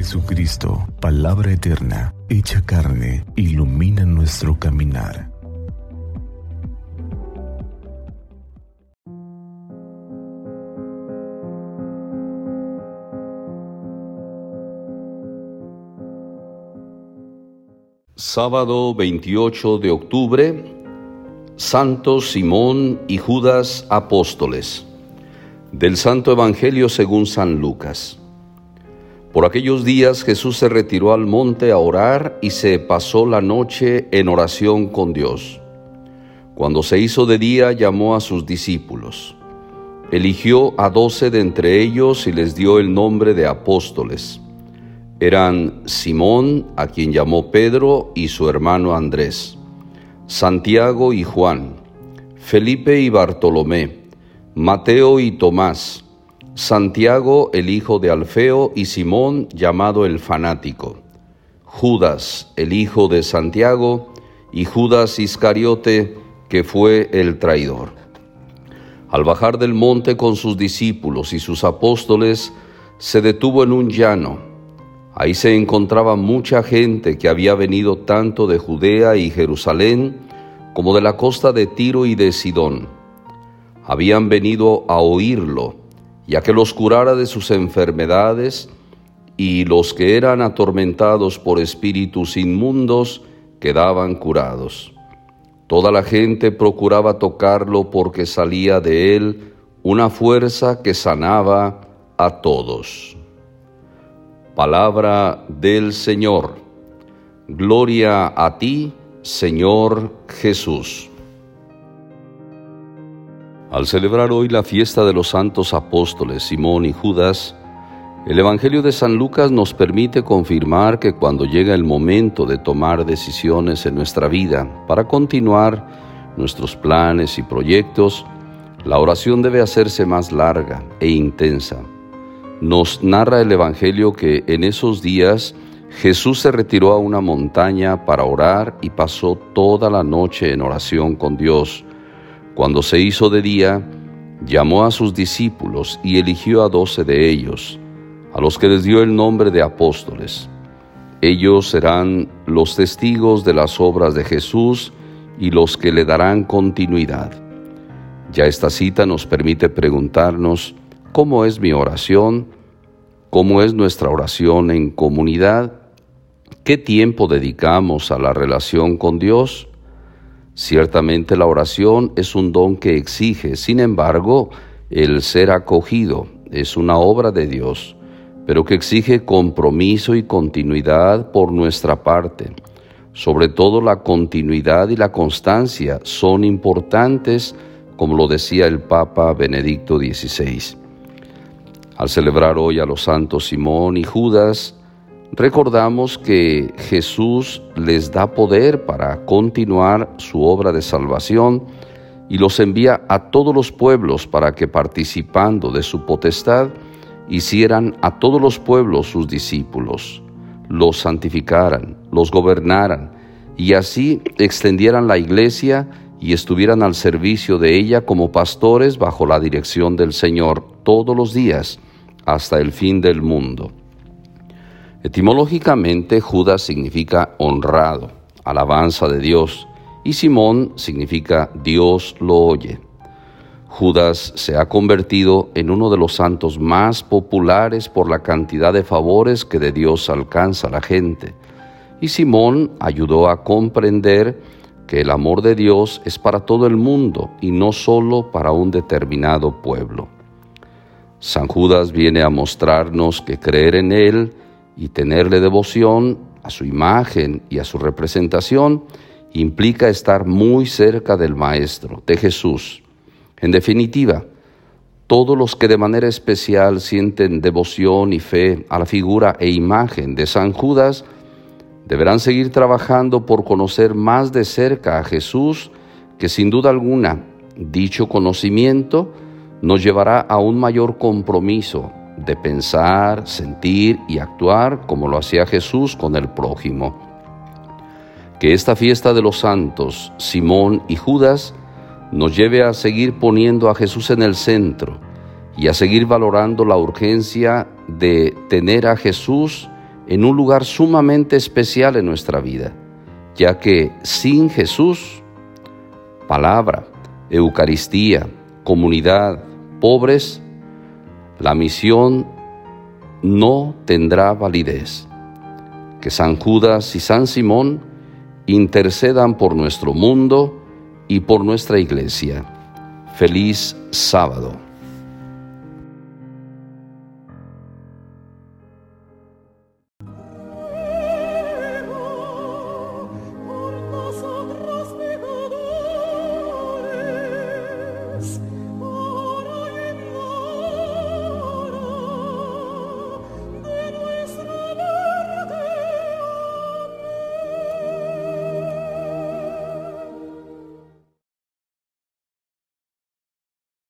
Jesucristo, palabra eterna, hecha carne, ilumina nuestro caminar. Sábado 28 de octubre, Santos Simón y Judas Apóstoles. Del Santo Evangelio según San Lucas. Por aquellos días Jesús se retiró al monte a orar y se pasó la noche en oración con Dios. Cuando se hizo de día llamó a sus discípulos. Eligió a doce de entre ellos y les dio el nombre de apóstoles. Eran Simón, a quien llamó Pedro, y su hermano Andrés, Santiago y Juan, Felipe y Bartolomé, Mateo y Tomás, Santiago el hijo de Alfeo y Simón llamado el fanático, Judas el hijo de Santiago y Judas Iscariote que fue el traidor. Al bajar del monte con sus discípulos y sus apóstoles, se detuvo en un llano. Ahí se encontraba mucha gente que había venido tanto de Judea y Jerusalén como de la costa de Tiro y de Sidón. Habían venido a oírlo ya que los curara de sus enfermedades, y los que eran atormentados por espíritus inmundos quedaban curados. Toda la gente procuraba tocarlo porque salía de él una fuerza que sanaba a todos. Palabra del Señor. Gloria a ti, Señor Jesús. Al celebrar hoy la fiesta de los santos apóstoles Simón y Judas, el Evangelio de San Lucas nos permite confirmar que cuando llega el momento de tomar decisiones en nuestra vida para continuar nuestros planes y proyectos, la oración debe hacerse más larga e intensa. Nos narra el Evangelio que en esos días Jesús se retiró a una montaña para orar y pasó toda la noche en oración con Dios cuando se hizo de día, llamó a sus discípulos y eligió a doce de ellos, a los que les dio el nombre de apóstoles. Ellos serán los testigos de las obras de Jesús y los que le darán continuidad. Ya esta cita nos permite preguntarnos cómo es mi oración, cómo es nuestra oración en comunidad, qué tiempo dedicamos a la relación con Dios, Ciertamente la oración es un don que exige, sin embargo, el ser acogido es una obra de Dios, pero que exige compromiso y continuidad por nuestra parte. Sobre todo la continuidad y la constancia son importantes, como lo decía el Papa Benedicto XVI. Al celebrar hoy a los santos Simón y Judas, recordamos que Jesús les da poder para continuar su obra de salvación y los envía a todos los pueblos para que participando de su potestad hicieran a todos los pueblos sus discípulos, los santificaran, los gobernaran y así extendieran la iglesia y estuvieran al servicio de ella como pastores bajo la dirección del Señor todos los días hasta el fin del mundo. Etimológicamente, Judas significa honrado, alabanza de Dios, y Simón significa Dios lo oye. Judas se ha convertido en uno de los santos más populares por la cantidad de favores que de Dios alcanza la gente. Y Simón ayudó a comprender que el amor de Dios es para todo el mundo y no solo para un determinado pueblo. San Judas viene a mostrarnos que creer en Él y tenerle devoción a su imagen y a su representación implica estar muy cerca del Maestro, de Jesús. En definitiva, todos los que de manera especial sienten devoción y fe a la figura e imagen de San Judas deberán seguir trabajando por conocer más de cerca a Jesús, que sin duda alguna dicho conocimiento nos llevará a un mayor compromiso de pensar, sentir y actuar como lo hacía Jesús con el prójimo. Que esta fiesta de los santos, Simón y Judas, nos lleve a seguir poniendo a Jesús en el centro y a seguir valorando la urgencia de tener a Jesús en un lugar sumamente especial en nuestra vida, ya que sin Jesús, palabra, Eucaristía, comunidad, pobres, la misión no tendrá validez. Que San Judas y San Simón intercedan por nuestro mundo y por nuestra iglesia. Feliz sábado.